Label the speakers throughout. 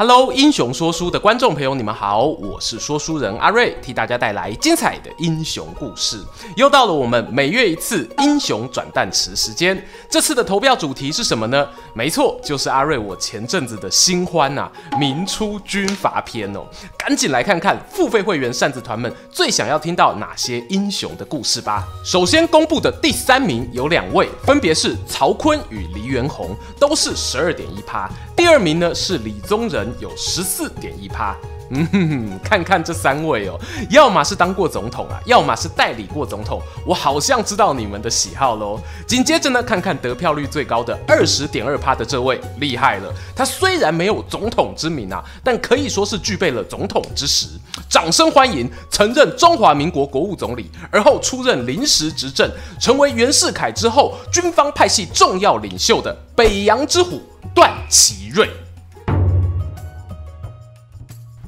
Speaker 1: Hello，英雄说书的观众朋友，你们好，我是说书人阿瑞，替大家带来精彩的英雄故事。又到了我们每月一次英雄转弹池时间，这次的投票主题是什么呢？没错，就是阿瑞我前阵子的新欢呐，明初军阀篇哦。赶紧来看看付费会员扇子团们最想要听到哪些英雄的故事吧。首先公布的第三名有两位，分别是曹锟与黎元洪，都是十二点一趴。第二名呢是李宗仁，有十四点一趴。嗯哼哼，看看这三位哦，要么是当过总统啊，要么是代理过总统。我好像知道你们的喜好喽。紧接着呢，看看得票率最高的二十点二趴的这位，厉害了。他虽然没有总统之名啊，但可以说是具备了总统之实。掌声欢迎，曾任中华民国国务总理，而后出任临时执政，成为袁世凯之后军方派系重要领袖的北洋之虎段祺瑞。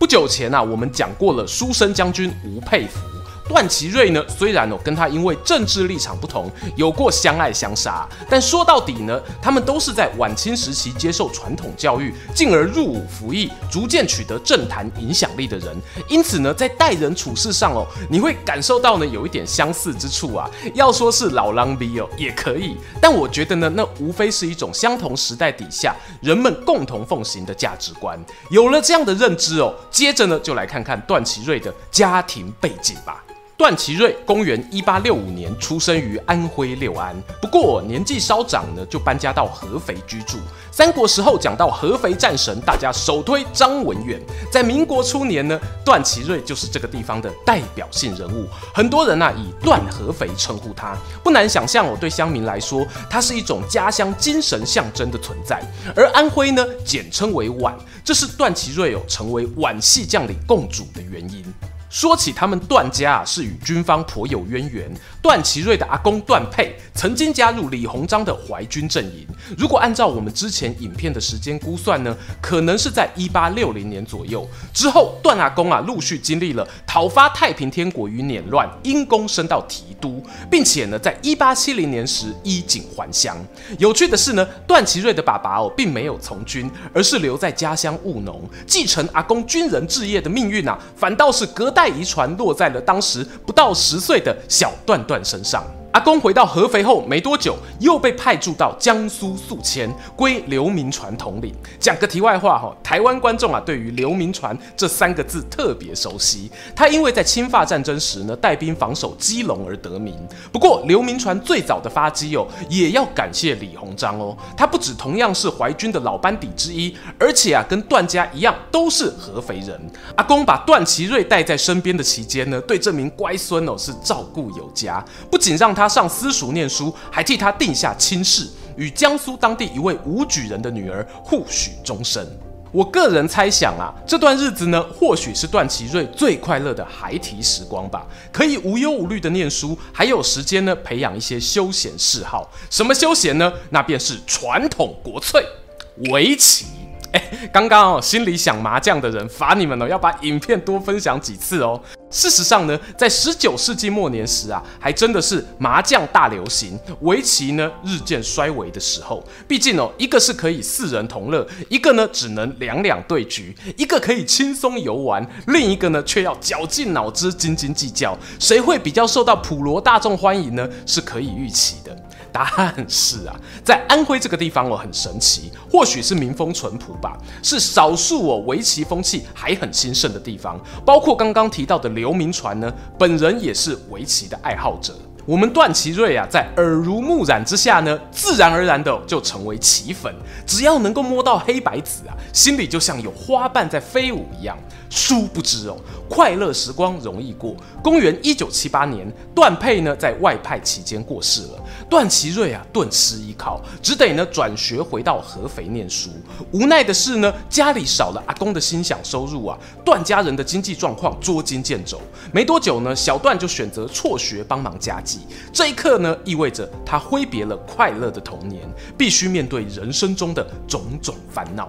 Speaker 1: 不久前啊，我们讲过了书生将军吴佩孚。段祺瑞呢，虽然哦跟他因为政治立场不同，有过相爱相杀，但说到底呢，他们都是在晚清时期接受传统教育，进而入伍服役，逐渐取得政坛影响力的人。因此呢，在待人处事上哦，你会感受到呢有一点相似之处啊。要说是老狼逼哦，也可以，但我觉得呢，那无非是一种相同时代底下人们共同奉行的价值观。有了这样的认知哦，接着呢，就来看看段祺瑞的家庭背景吧。段祺瑞，公元一八六五年出生于安徽六安，不过年纪稍长呢，就搬家到合肥居住。三国时候讲到合肥战神，大家首推张文远。在民国初年呢，段祺瑞就是这个地方的代表性人物，很多人啊以段合肥称呼他。不难想象，我对乡民来说，他是一种家乡精神象征的存在。而安徽呢，简称为皖，这是段祺瑞哦成为皖系将领共主的原因。说起他们段家啊，是与军方颇有渊源。段祺瑞的阿公段沛曾经加入李鸿章的淮军阵营。如果按照我们之前影片的时间估算呢，可能是在一八六零年左右。之后，段阿公啊陆续经历了讨伐太平天国与捻乱，因功升到提督，并且呢，在一八七零年时衣锦还乡。有趣的是呢，段祺瑞的爸爸哦，并没有从军，而是留在家乡务农，继承阿公军人置业的命运啊，反倒是隔代。再遗传落在了当时不到十岁的小段段身上。阿公回到合肥后没多久，又被派驻到江苏宿迁，归刘铭传统领。讲个题外话哈，台湾观众啊，对于刘铭传这三个字特别熟悉。他因为在清法战争时呢，带兵防守基隆而得名。不过刘铭传最早的发迹哦，也要感谢李鸿章哦。他不止同样是淮军的老班底之一，而且啊，跟段家一样都是合肥人。阿公把段祺瑞带在身边的期间呢，对这名乖孙哦是照顾有加，不仅让他。他上私塾念书，还替他定下亲事，与江苏当地一位武举人的女儿互许终身。我个人猜想啊，这段日子呢，或许是段祺瑞最快乐的孩提时光吧，可以无忧无虑的念书，还有时间呢培养一些休闲嗜好。什么休闲呢？那便是传统国粹——围棋。哎，刚刚哦，心里想麻将的人罚你们哦，要把影片多分享几次哦。事实上呢，在十九世纪末年时啊，还真的是麻将大流行，围棋呢日渐衰微的时候。毕竟哦，一个是可以四人同乐，一个呢只能两两对局，一个可以轻松游玩，另一个呢却要绞尽脑汁、斤斤计较。谁会比较受到普罗大众欢迎呢？是可以预期的。答案是啊，在安徽这个地方哦，很神奇，或许是民风淳朴吧，是少数哦围棋风气还很兴盛的地方。包括刚刚提到的刘铭传呢，本人也是围棋的爱好者。我们段祺瑞啊，在耳濡目染之下呢，自然而然的就成为棋粉。只要能够摸到黑白子啊，心里就像有花瓣在飞舞一样。殊不知哦，快乐时光容易过。公元一九七八年，段沛呢在外派期间过世了，段祺瑞啊顿失依靠，只得呢转学回到合肥念书。无奈的是呢，家里少了阿公的薪饗收入啊，段家人的经济状况捉襟见肘。没多久呢，小段就选择辍学帮忙家计。这一刻呢，意味着他挥别了快乐的童年，必须面对人生中的种种烦恼。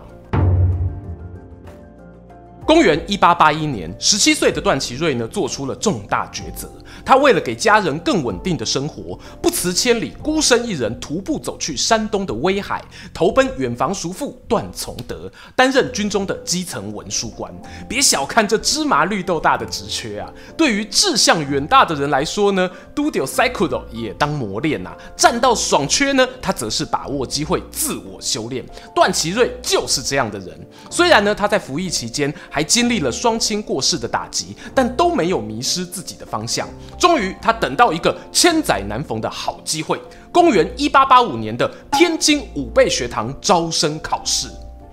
Speaker 1: 公元一八八一年，十七岁的段祺瑞呢，做出了重大抉择。他为了给家人更稳定的生活，不辞千里，孤身一人徒步走去山东的威海，投奔远房叔父段从德，担任军中的基层文书官。别小看这芝麻绿豆大的职缺啊，对于志向远大的人来说呢，都丢塞库斗也当磨练呐、啊。战到爽缺呢，他则是把握机会自我修炼。段祺瑞就是这样的人。虽然呢，他在服役期间还经历了双亲过世的打击，但都没有迷失自己的方向。终于，他等到一个千载难逢的好机会——公元一八八五年的天津武备学堂招生考试。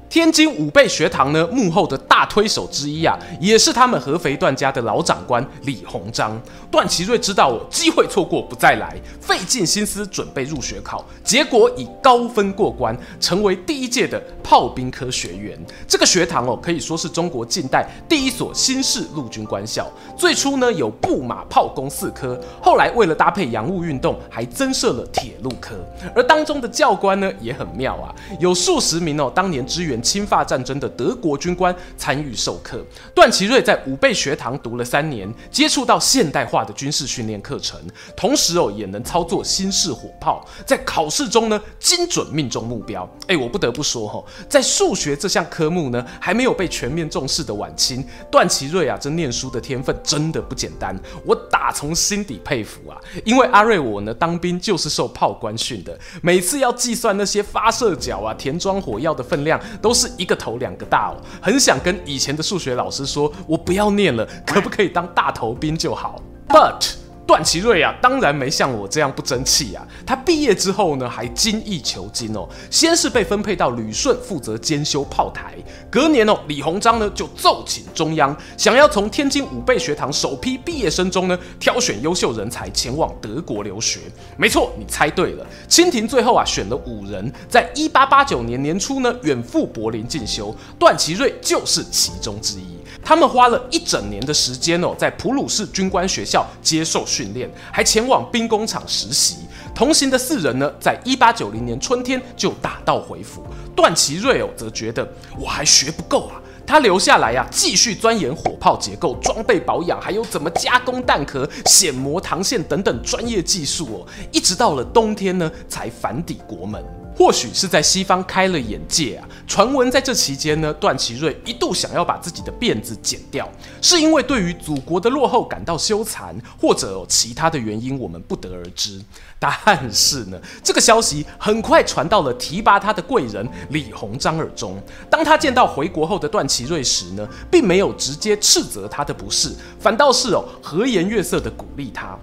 Speaker 1: 天津武备学堂呢，幕后的大推手之一啊，也是他们合肥段家的老长官李鸿章。段祺瑞知道哦，机会错过不再来，费尽心思准备入学考，结果以高分过关，成为第一届的炮兵科学员。这个学堂哦，可以说是中国近代第一所新式陆军官校。最初呢，有步马炮工四科，后来为了搭配洋务运动，还增设了铁路科。而当中的教官呢，也很妙啊，有数十名哦，当年支援。侵华战争的德国军官参与授课，段祺瑞在武备学堂读了三年，接触到现代化的军事训练课程，同时哦也能操作新式火炮，在考试中呢精准命中目标。哎，我不得不说哈，在数学这项科目呢还没有被全面重视的晚清，段祺瑞啊这念书的天分真的不简单，我打从心底佩服啊。因为阿瑞我呢当兵就是受炮官训的，每次要计算那些发射角啊、填装火药的分量都。都是一个头两个大哦，很想跟以前的数学老师说，我不要念了，可不可以当大头兵就好？But 段祺瑞啊，当然没像我这样不争气啊。他毕业之后呢，还精益求精哦。先是被分配到旅顺负责监修炮台，隔年哦，李鸿章呢就奏请中央，想要从天津武备学堂首批毕业生中呢挑选优秀人才前往德国留学。没错，你猜对了，清廷最后啊选了五人，在一八八九年年初呢远赴柏林进修，段祺瑞就是其中之一。他们花了一整年的时间哦，在普鲁士军官学校接受训练，还前往兵工厂实习。同行的四人呢，在一八九零年春天就打道回府。段祺瑞哦，则觉得我还学不够啊，他留下来呀、啊，继续钻研火炮结构、装备保养，还有怎么加工弹壳、銑磨膛线等等专业技术哦。一直到了冬天呢，才返抵国门。或许是在西方开了眼界啊！传闻在这期间呢，段祺瑞一度想要把自己的辫子剪掉，是因为对于祖国的落后感到羞惭，或者其他的原因，我们不得而知。但是呢，这个消息很快传到了提拔他的贵人李鸿章耳中。当他见到回国后的段祺瑞时呢，并没有直接斥责他的不是，反倒是哦和颜悦色地鼓励他。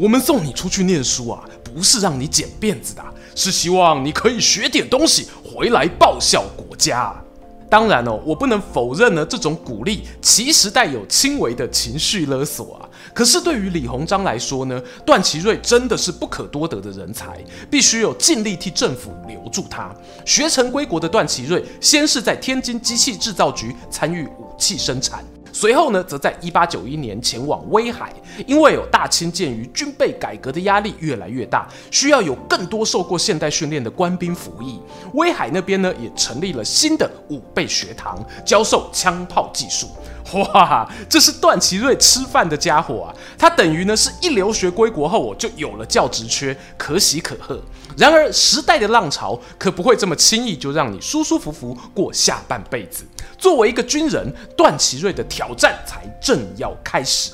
Speaker 1: 我们送你出去念书啊，不是让你剪辫子的，是希望你可以学点东西回来报效国家。当然哦，我不能否认呢，这种鼓励其实带有轻微的情绪勒索啊。可是对于李鸿章来说呢，段祺瑞真的是不可多得的人才，必须有尽力替政府留住他。学成归国的段祺瑞，先是在天津机器制造局参与武器生产。随后呢，则在一八九一年前往威海，因为有大清鉴于军备改革的压力越来越大，需要有更多受过现代训练的官兵服役。威海那边呢，也成立了新的武备学堂，教授枪炮技术。哇，这是段祺瑞吃饭的家伙啊！他等于呢是一留学归国后，我就有了教职缺，可喜可贺。然而时代的浪潮可不会这么轻易就让你舒舒服服过下半辈子。作为一个军人，段祺瑞的挑战才正要开始。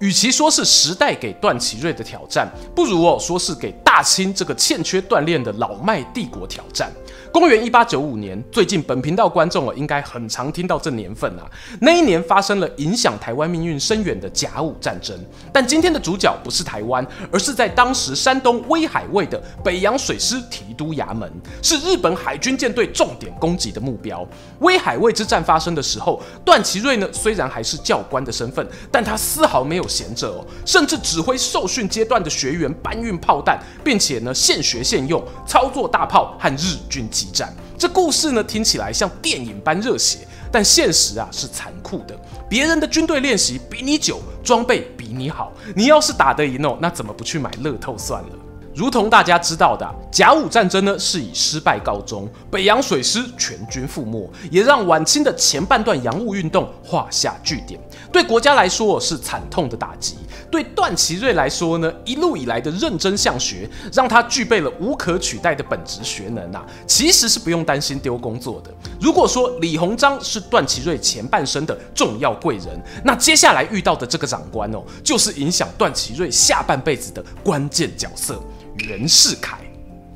Speaker 1: 与其说是时代给段祺瑞的挑战，不如哦说是给大清这个欠缺锻炼的老迈帝国挑战。公元一八九五年，最近本频道观众哦应该很常听到这年份啊。那一年发生了影响台湾命运深远的甲午战争，但今天的主角不是台湾，而是在当时山东威海卫的北洋水师提督衙门，是日本海军舰队重点攻击的目标。威海卫之战发生的时候，段祺瑞呢虽然还是教官的身份，但他丝毫没有闲着哦，甚至指挥受训阶段的学员搬运炮弹，并且呢现学现用操作大炮和日军机。战这故事呢，听起来像电影般热血，但现实啊是残酷的。别人的军队练习比你久，装备比你好。你要是打得赢哦，那怎么不去买乐透算了？如同大家知道的，甲午战争呢是以失败告终，北洋水师全军覆没，也让晚清的前半段洋务运动画下句点。对国家来说是惨痛的打击，对段祺瑞来说呢，一路以来的认真向学，让他具备了无可取代的本职学能啊，其实是不用担心丢工作的。如果说李鸿章是段祺瑞前半生的重要贵人，那接下来遇到的这个长官哦，就是影响段祺瑞下半辈子的关键角色。袁世凯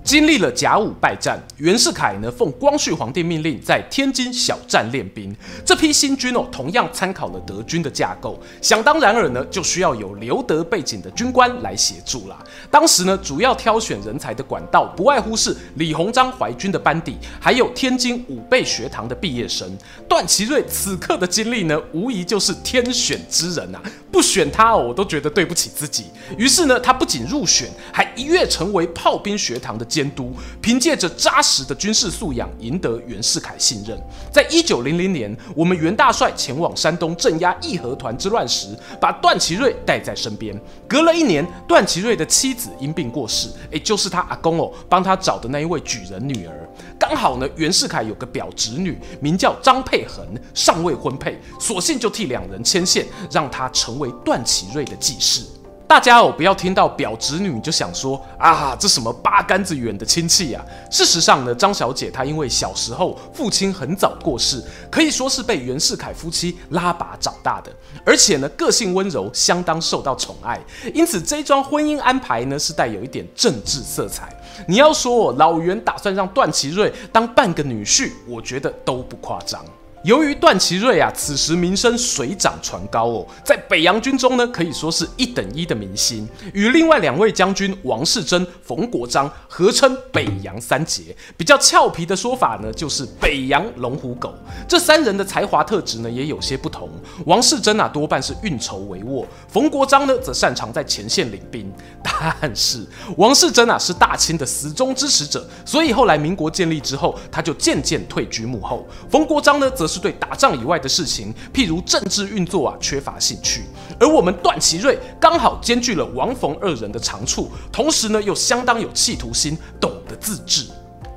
Speaker 1: 经历了甲午败战，袁世凯呢奉光绪皇帝命令在天津小站练兵。这批新军哦，同样参考了德军的架构，想当然尔呢，就需要有留德背景的军官来协助啦。当时呢，主要挑选人才的管道不外乎是李鸿章淮军的班底，还有天津武备学堂的毕业生。段祺瑞此刻的经历呢，无疑就是天选之人啊！不选他哦，我都觉得对不起自己。于是呢，他不仅入选，还一跃成为炮兵学堂的监督，凭借着扎实的军事素养，赢得袁世凯信任。在一九零零年，我们袁大帅前往山东镇压义和团之乱时，把段祺瑞带在身边。隔了一年，段祺瑞的妻子因病过世，也就是他阿公哦，帮他找的那一位举人女儿。刚好呢，袁世凯有个表侄女，名叫张佩恒，尚未婚配，索性就替两人牵线，让她成为段祺瑞的继室。大家哦，不要听到表侄女就想说啊，这什么八竿子远的亲戚呀？事实上呢，张小姐她因为小时候父亲很早过世，可以说是被袁世凯夫妻拉拔长大的，而且呢，个性温柔，相当受到宠爱，因此这桩婚姻安排呢，是带有一点政治色彩。你要说老袁打算让段祺瑞当半个女婿，我觉得都不夸张。由于段祺瑞啊，此时名声水涨船高哦，在北洋军中呢，可以说是一等一的明星，与另外两位将军王士禛、冯国璋合称北洋三杰。比较俏皮的说法呢，就是北洋龙虎狗。这三人的才华特质呢，也有些不同。王士禛啊，多半是运筹帷幄；冯国璋呢，则擅长在前线领兵。但是王士禛啊，是大清的死忠支持者，所以后来民国建立之后，他就渐渐退居幕后。冯国璋呢，则是对打仗以外的事情，譬如政治运作啊，缺乏兴趣。而我们段祺瑞刚好兼具了王冯二人的长处，同时呢，又相当有企图心，懂得自治。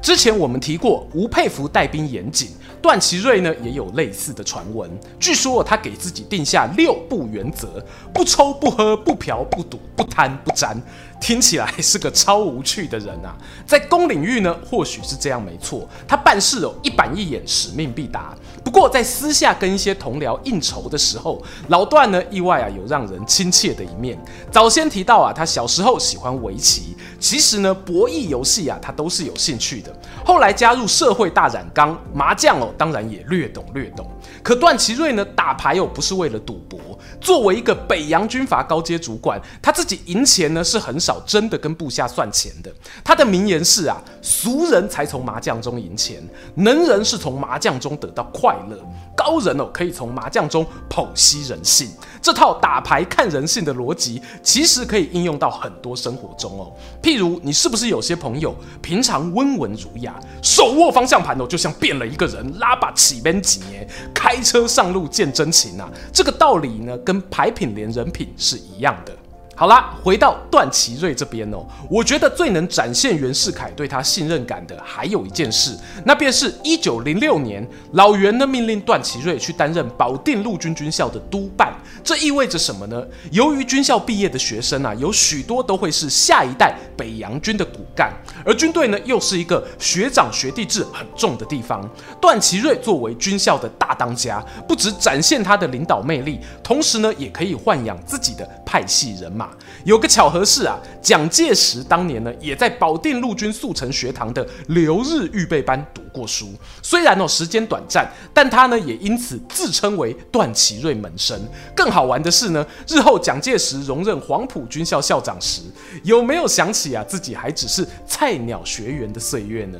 Speaker 1: 之前我们提过，吴佩孚带兵严谨，段祺瑞呢也有类似的传闻。据说他给自己定下六不原则：不抽不喝不嫖不赌不贪不沾。听起来是个超无趣的人啊！在公领域呢，或许是这样没错，他办事哦一板一眼，使命必达。不过在私下跟一些同僚应酬的时候，老段呢意外啊有让人亲切的一面。早先提到啊，他小时候喜欢围棋，其实呢博弈游戏啊他都是有兴趣的。后来加入社会大染缸，麻将哦当然也略懂略懂。可段祺瑞呢打牌哦不是为了赌博，作为一个北洋军阀高阶主管，他自己赢钱呢是很少。真的跟部下算钱的，他的名言是啊，俗人才从麻将中赢钱，能人是从麻将中得到快乐，高人哦可以从麻将中剖析人性。这套打牌看人性的逻辑，其实可以应用到很多生活中哦。譬如你是不是有些朋友平常温文儒雅，手握方向盘哦，就像变了一个人，拉把起边几年，开车上路见真情啊。这个道理呢，跟牌品连人品是一样的。好啦，回到段祺瑞这边哦，我觉得最能展现袁世凯对他信任感的，还有一件事，那便是一九零六年，老袁呢命令段祺瑞去担任保定陆军军校的督办。这意味着什么呢？由于军校毕业的学生啊，有许多都会是下一代北洋军的骨干，而军队呢，又是一个学长学弟制很重的地方。段祺瑞作为军校的大当家，不只展现他的领导魅力，同时呢，也可以豢养自己的派系人马。有个巧合是啊，蒋介石当年呢也在保定陆军速成学堂的留日预备班读过书，虽然哦时间短暂，但他呢也因此自称为段祺瑞门生。更好玩的是呢，日后蒋介石荣任黄埔军校校长时，有没有想起啊自己还只是菜鸟学员的岁月呢？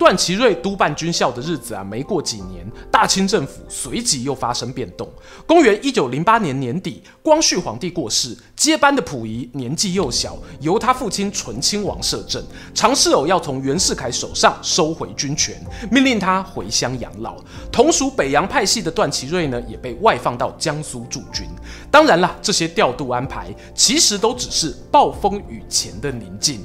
Speaker 1: 段祺瑞督办军校的日子啊，没过几年，大清政府随即又发生变动。公元一九零八年年底，光绪皇帝过世，接班的溥仪年纪幼小，由他父亲醇亲王摄政，尝试偶要从袁世凯手上收回军权，命令他回乡养老。同属北洋派系的段祺瑞呢，也被外放到江苏驻军。当然啦，这些调度安排其实都只是暴风雨前的宁静。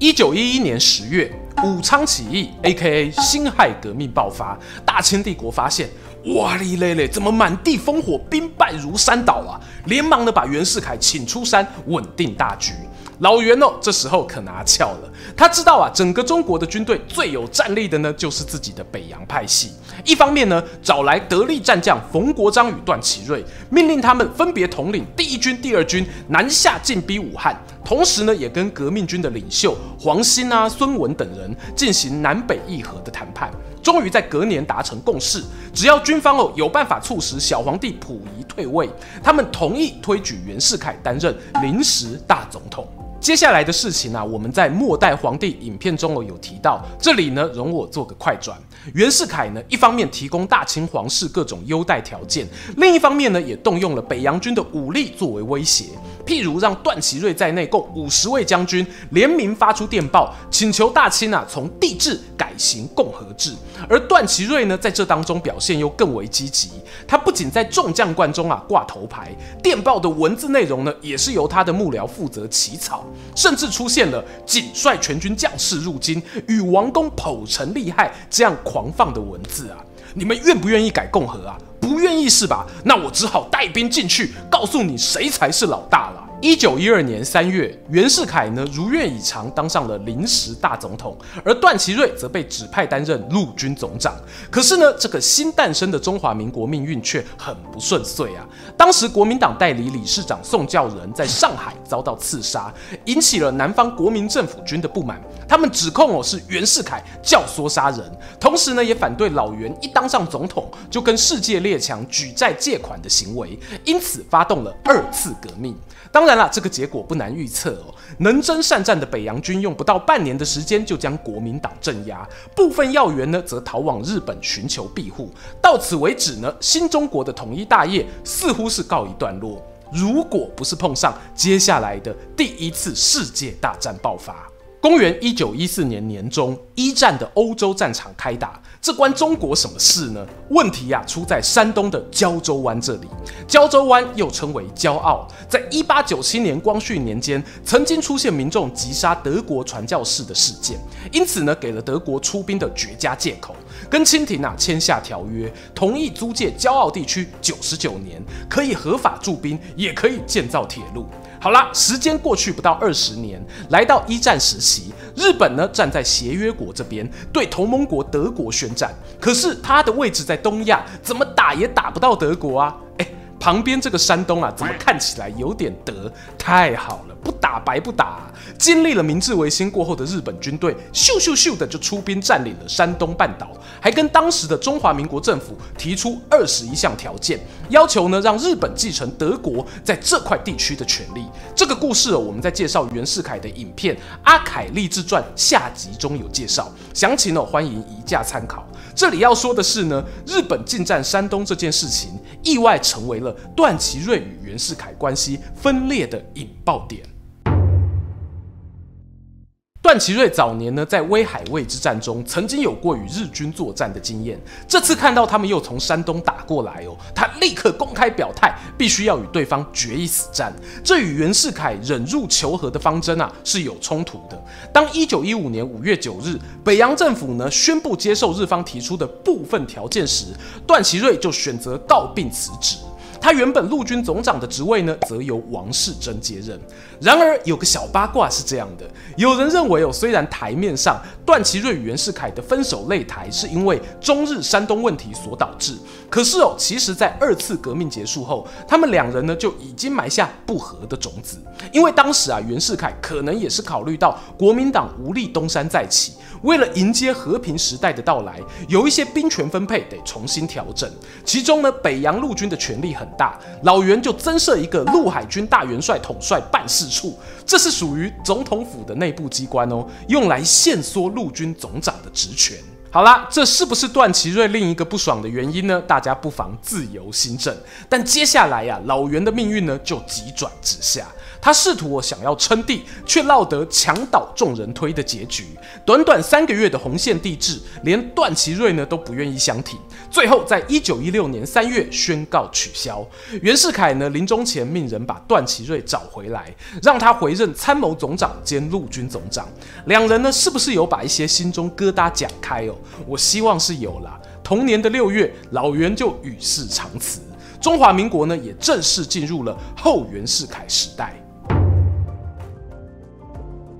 Speaker 1: 一九一一年十月，武昌起义 （A.K.A. 辛亥革命）爆发，大清帝国发现，哇哩嘞嘞，怎么满地烽火，兵败如山倒啊！连忙的把袁世凯请出山，稳定大局。老袁哦，这时候可拿翘了。他知道啊，整个中国的军队最有战力的呢，就是自己的北洋派系。一方面呢，找来得力战将冯国璋与段祺瑞，命令他们分别统领第一军、第二军，南下进逼武汉。同时呢，也跟革命军的领袖黄兴啊、孙文等人进行南北议和的谈判。终于在隔年达成共识，只要军方哦有办法促使小皇帝溥仪退位，他们同意推举袁世凯担任临时大总统。接下来的事情呢、啊，我们在末代皇帝影片中哦有提到，这里呢容我做个快转。袁世凯呢，一方面提供大清皇室各种优待条件，另一方面呢，也动用了北洋军的武力作为威胁，譬如让段祺瑞在内共五十位将军联名发出电报，请求大清啊从帝制改行共和制。而段祺瑞呢，在这当中表现又更为积极，他不仅在众将官中啊挂头牌，电报的文字内容呢，也是由他的幕僚负责起草。甚至出现了仅率全军将士入京，与王公剖诚利害这样狂放的文字啊！你们愿不愿意改共和啊？不愿意是吧？那我只好带兵进去，告诉你谁才是老大了。一九一二年三月，袁世凯呢如愿以偿当上了临时大总统，而段祺瑞则被指派担任陆军总长。可是呢，这个新诞生的中华民国命运却很不顺遂啊！当时国民党代理理事长宋教仁在上海遭到刺杀，引起了南方国民政府军的不满。他们指控哦是袁世凯教唆杀人，同时呢也反对老袁一当上总统就跟世界列强举债借款的行为，因此发动了二次革命。当然了，这个结果不难预测哦。能征善战的北洋军用不到半年的时间就将国民党镇压，部分要员呢则逃往日本寻求庇护。到此为止呢，新中国的统一大业似乎是告一段落。如果不是碰上接下来的第一次世界大战爆发。公元一九一四年年中，一战的欧洲战场开打，这关中国什么事呢？问题呀、出在山东的胶州湾这里。胶州湾又称为骄傲，在一八九七年光绪年间，曾经出现民众击杀德国传教士的事件，因此呢，给了德国出兵的绝佳借口，跟清廷啊签下条约，同意租借骄傲地区九十九年，可以合法驻兵，也可以建造铁路。好啦，时间过去不到二十年，来到一战时期，日本呢站在协约国这边，对同盟国德国宣战。可是他的位置在东亚，怎么打也打不到德国啊？诶，旁边这个山东啊，怎么看起来有点德？太好了，不打白不打。经历了明治维新过后的日本军队，咻咻咻的就出兵占领了山东半岛，还跟当时的中华民国政府提出二十一项条件，要求呢让日本继承德国在这块地区的权利。这个故事哦，我们在介绍袁世凯的影片《阿凯励志传》下集中有介绍，详情哦欢迎移驾参考。这里要说的是呢，日本进占山东这件事情，意外成为了段祺瑞与袁世凯关系分裂的引爆点。段祺瑞早年呢，在威海卫之战中曾经有过与日军作战的经验。这次看到他们又从山东打过来哦，他立刻公开表态，必须要与对方决一死战。这与袁世凯忍辱求和的方针啊是有冲突的。当一九一五年五月九日，北洋政府呢宣布接受日方提出的部分条件时，段祺瑞就选择告病辞职。他原本陆军总长的职位呢，则由王士祯接任。然而，有个小八卦是这样的：有人认为哦，虽然台面上段祺瑞与袁世凯的分手擂台是因为中日山东问题所导致，可是哦，其实，在二次革命结束后，他们两人呢就已经埋下不和的种子。因为当时啊，袁世凯可能也是考虑到国民党无力东山再起。为了迎接和平时代的到来，有一些兵权分配得重新调整。其中呢，北洋陆军的权力很大，老袁就增设一个陆海军大元帅统帅办事处，这是属于总统府的内部机关哦，用来限缩陆军总长的职权。好啦，这是不是段祺瑞另一个不爽的原因呢？大家不妨自由心证。但接下来呀、老袁的命运呢就急转直下。他试图想要称帝，却落得墙倒众人推的结局。短短三个月的洪宪帝制，连段祺瑞呢都不愿意相提。最后，在一九一六年三月宣告取消。袁世凯呢临终前命人把段祺瑞找回来，让他回任参谋总长兼陆军总长。两人呢是不是有把一些心中疙瘩讲开哦？我希望是有啦。同年的六月，老袁就与世长辞，中华民国呢也正式进入了后袁世凯时代。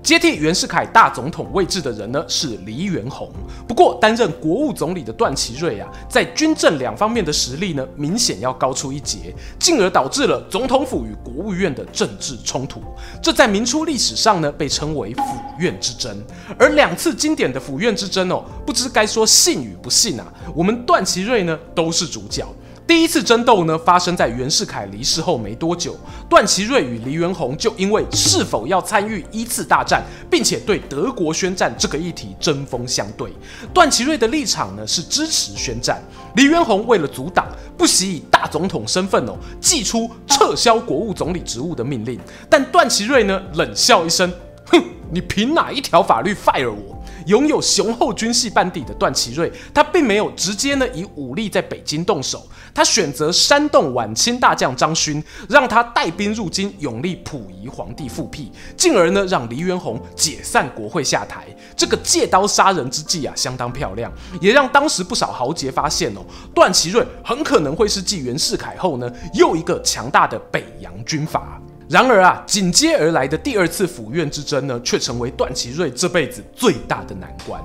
Speaker 1: 接替袁世凯大总统位置的人呢是黎元洪。不过担任国务总理的段祺瑞啊，在军政两方面的实力呢明显要高出一截，进而导致了总统府与国务院的政治冲突。这在明初历史上呢被称为府院之争。而两次经典的府院之争哦，不知该说信与不信啊。我们段祺瑞呢都是主角。第一次争斗呢，发生在袁世凯离世后没多久，段祺瑞与黎元洪就因为是否要参与一次大战，并且对德国宣战这个议题针锋相对。段祺瑞的立场呢是支持宣战，黎元洪为了阻挡，不惜以大总统身份哦，祭出撤销国务总理职务的命令。但段祺瑞呢冷笑一声，哼，你凭哪一条法律 fire 我？拥有雄厚军系班底的段祺瑞，他并没有直接呢以武力在北京动手，他选择煽动晚清大将张勋，让他带兵入京，拥立溥仪皇帝复辟，进而呢让黎元洪解散国会下台。这个借刀杀人之计啊，相当漂亮，也让当时不少豪杰发现哦，段祺瑞很可能会是继袁世凯后呢又一个强大的北洋军阀。然而啊，紧接而来的第二次府院之争呢，却成为段祺瑞这辈子最大的难关。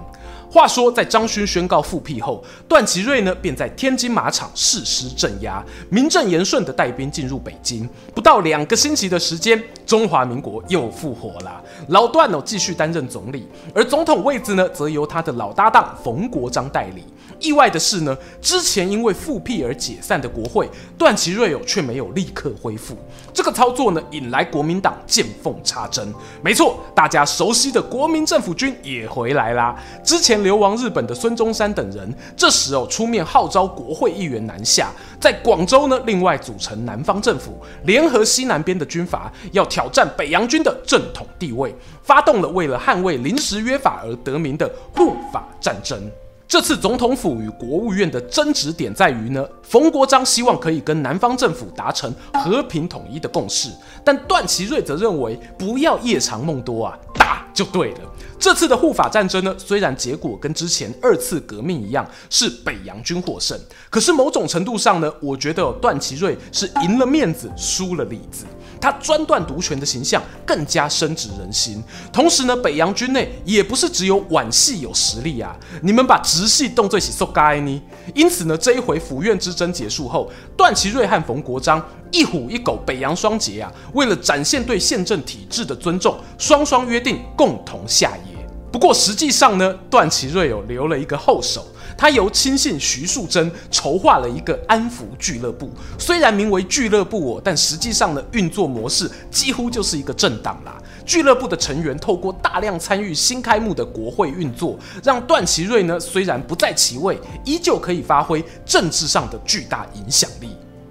Speaker 1: 话说，在张勋宣告复辟后，段祺瑞呢便在天津马场誓师镇压，名正言顺地带兵进入北京。不到两个星期的时间，中华民国又复活了。老段哦继续担任总理，而总统位置呢，则由他的老搭档冯国璋代理。意外的是呢，之前因为复辟而解散的国会，段祺瑞哦却没有立刻恢复。这个操作呢，引来国民党见缝插针。没错，大家熟悉的国民政府军也回来啦。之前流亡日本的孙中山等人，这时哦出面号召国会议员南下，在广州呢另外组成南方政府，联合西南边的军阀，要挑战北洋军的正统地位，发动了为了捍卫临时约法而得名的护法战争。这次总统府与国务院的争执点在于呢，冯国璋希望可以跟南方政府达成和平统一的共识，但段祺瑞则认为不要夜长梦多啊，打就对了。这次的护法战争呢，虽然结果跟之前二次革命一样是北洋军获胜，可是某种程度上呢，我觉得段祺瑞是赢了面子，输了里子。他专断独权的形象更加深植人心，同时呢，北洋军内也不是只有皖系有实力啊，你们把直系动作起受该呢？因此呢，这一回府院之争结束后，段祺瑞和冯国璋一虎一狗北洋双杰啊，为了展现对宪政体制的尊重，双双约定共同下野。不过实际上呢，段祺瑞有留了一个后手。他由亲信徐树铮筹划了一个安福俱乐部，虽然名为俱乐部哦，但实际上的运作模式几乎就是一个政党啦。俱乐部的成员透过大量参与新开幕的国会运作，让段祺瑞呢虽然不在其位，依旧可以发挥政治上的巨大影响力。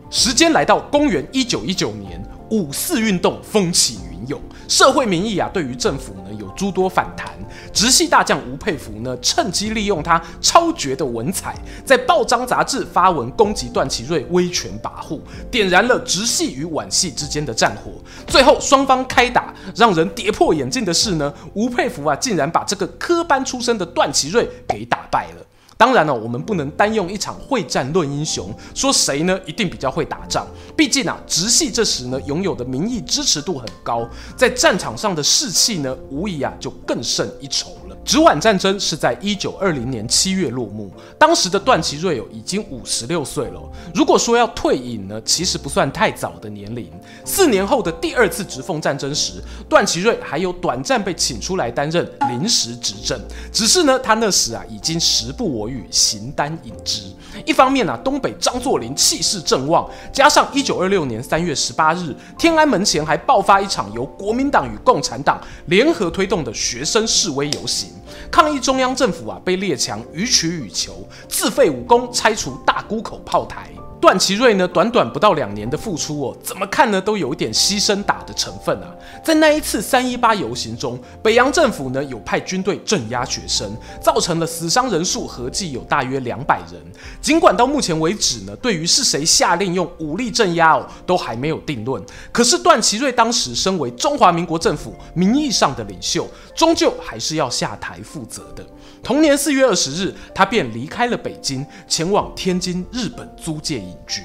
Speaker 1: 时间来到公元一九一九年，五四运动风起云涌，社会民意啊对于政府呢有诸多反弹。直系大将吴佩孚呢，趁机利用他超绝的文采，在报章杂志发文攻击段祺瑞威权跋扈，点燃了直系与皖系之间的战火。最后双方开打，让人跌破眼镜的是呢，吴佩孚啊，竟然把这个科班出身的段祺瑞给打败了。当然了，我们不能单用一场会战论英雄，说谁呢一定比较会打仗。毕竟啊，直系这时呢拥有的民意支持度很高，在战场上的士气呢无疑啊就更胜一筹。直皖战争是在一九二零年七月落幕，当时的段祺瑞哦已经五十六岁了。如果说要退隐呢，其实不算太早的年龄。四年后的第二次直奉战争时，段祺瑞还有短暂被请出来担任临时执政，只是呢，他那时啊已经时不我与，形单影只。一方面啊，东北张作霖气势正旺，加上一九二六年三月十八日，天安门前还爆发一场由国民党与共产党联合推动的学生示威游行。抗议中央政府啊，被列强予取予求，自废武功，拆除大沽口炮台。段祺瑞呢，短短不到两年的付出哦，怎么看呢，都有一点牺牲打的成分啊。在那一次三一八游行中，北洋政府呢有派军队镇压学生，造成了死伤人数合计有大约两百人。尽管到目前为止呢，对于是谁下令用武力镇压哦，都还没有定论。可是段祺瑞当时身为中华民国政府名义上的领袖，终究还是要下台负责的。同年四月二十日，他便离开了北京，前往天津日本租界隐居。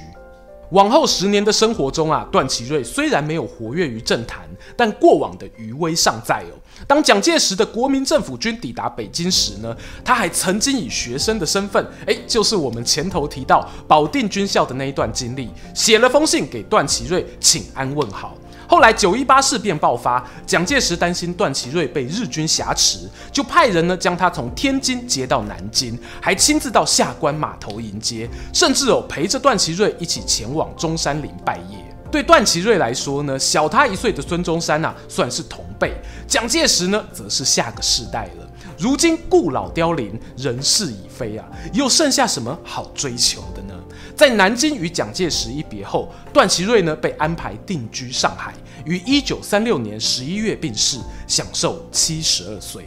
Speaker 1: 往后十年的生活中啊，段祺瑞虽然没有活跃于政坛，但过往的余威尚在哦。当蒋介石的国民政府军抵达北京时呢，他还曾经以学生的身份，诶，就是我们前头提到保定军校的那一段经历，写了封信给段祺瑞请安问好。后来九一八事变爆发，蒋介石担心段祺瑞被日军挟持，就派人呢将他从天津接到南京，还亲自到下关码头迎接，甚至哦陪着段祺瑞一起前往中山陵拜谒。对段祺瑞来说呢，小他一岁的孙中山啊算是同辈，蒋介石呢则是下个世代了。如今故老凋零，人事已非啊，又剩下什么好追求的呢？在南京与蒋介石一别后，段祺瑞呢被安排定居上海，于一九三六年十一月病逝，享寿七十二岁。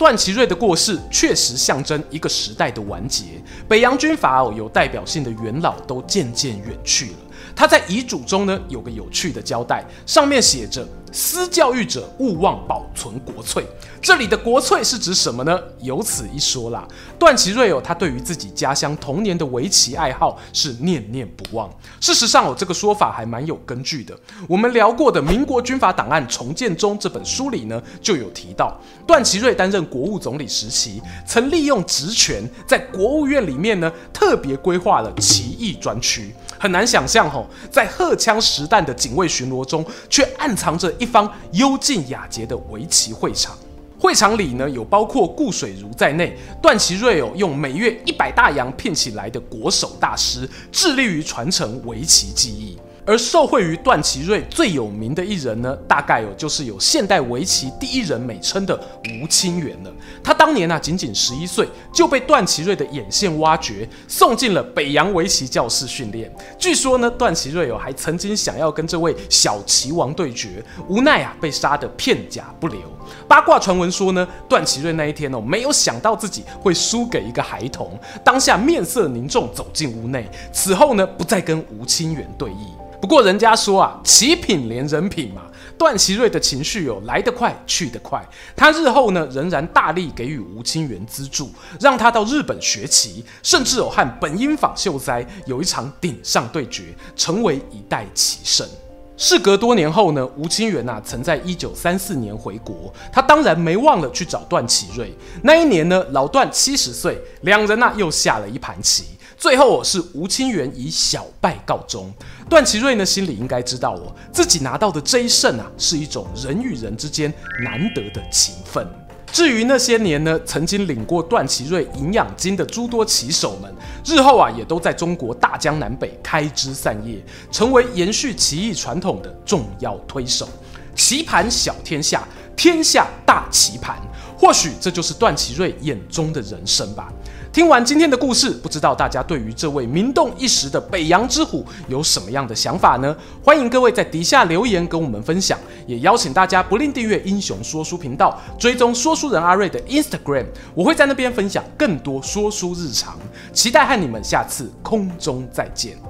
Speaker 1: 段祺瑞的过世确实象征一个时代的完结，北洋军阀哦有代表性的元老都渐渐远去了。他在遗嘱中呢有个有趣的交代，上面写着。思教育者勿忘保存国粹。这里的国粹是指什么呢？有此一说啦。段祺瑞哦，他对于自己家乡童年的围棋爱好是念念不忘。事实上哦，这个说法还蛮有根据的。我们聊过的《民国军阀档案重建中》这本书里呢，就有提到，段祺瑞担任国务总理时期，曾利用职权在国务院里面呢，特别规划了棋艺专区。很难想象吼，在荷枪实弹的警卫巡逻中，却暗藏着一方幽静雅洁的围棋会场。会场里呢，有包括顾水如在内，段祺瑞哦用每月一百大洋聘起来的国手大师，致力于传承围棋技艺。而受惠于段祺瑞最有名的一人呢，大概哦就是有现代围棋第一人美称的吴清源了。他当年啊仅仅十一岁，就被段祺瑞的眼线挖掘，送进了北洋围棋教室训练。据说呢，段祺瑞哦还曾经想要跟这位小棋王对决，无奈啊被杀得片甲不留。八卦传闻说呢，段祺瑞那一天哦没有想到自己会输给一个孩童，当下面色凝重走进屋内，此后呢不再跟吴清源对弈。不过人家说啊，棋品连人品嘛。段祺瑞的情绪有、哦、来得快去得快，他日后呢仍然大力给予吴清源资助，让他到日本学棋，甚至有、和本因坊秀哉有一场顶上对决，成为一代棋圣。事隔多年后呢，吴清源啊曾在一九三四年回国，他当然没忘了去找段祺瑞。那一年呢，老段七十岁，两人啊又下了一盘棋。最后我是吴清源以小败告终。段祺瑞呢，心里应该知道哦，自己拿到的这一胜啊，是一种人与人之间难得的情分。至于那些年呢，曾经领过段祺瑞营养金的诸多棋手们，日后啊，也都在中国大江南北开枝散叶，成为延续棋艺传统的重要推手。棋盘小天下，天下大棋盘，或许这就是段祺瑞眼中的人生吧。听完今天的故事，不知道大家对于这位名动一时的北洋之虎有什么样的想法呢？欢迎各位在底下留言跟我们分享，也邀请大家不吝订阅英雄说书频道，追踪说书人阿瑞的 Instagram，我会在那边分享更多说书日常，期待和你们下次空中再见。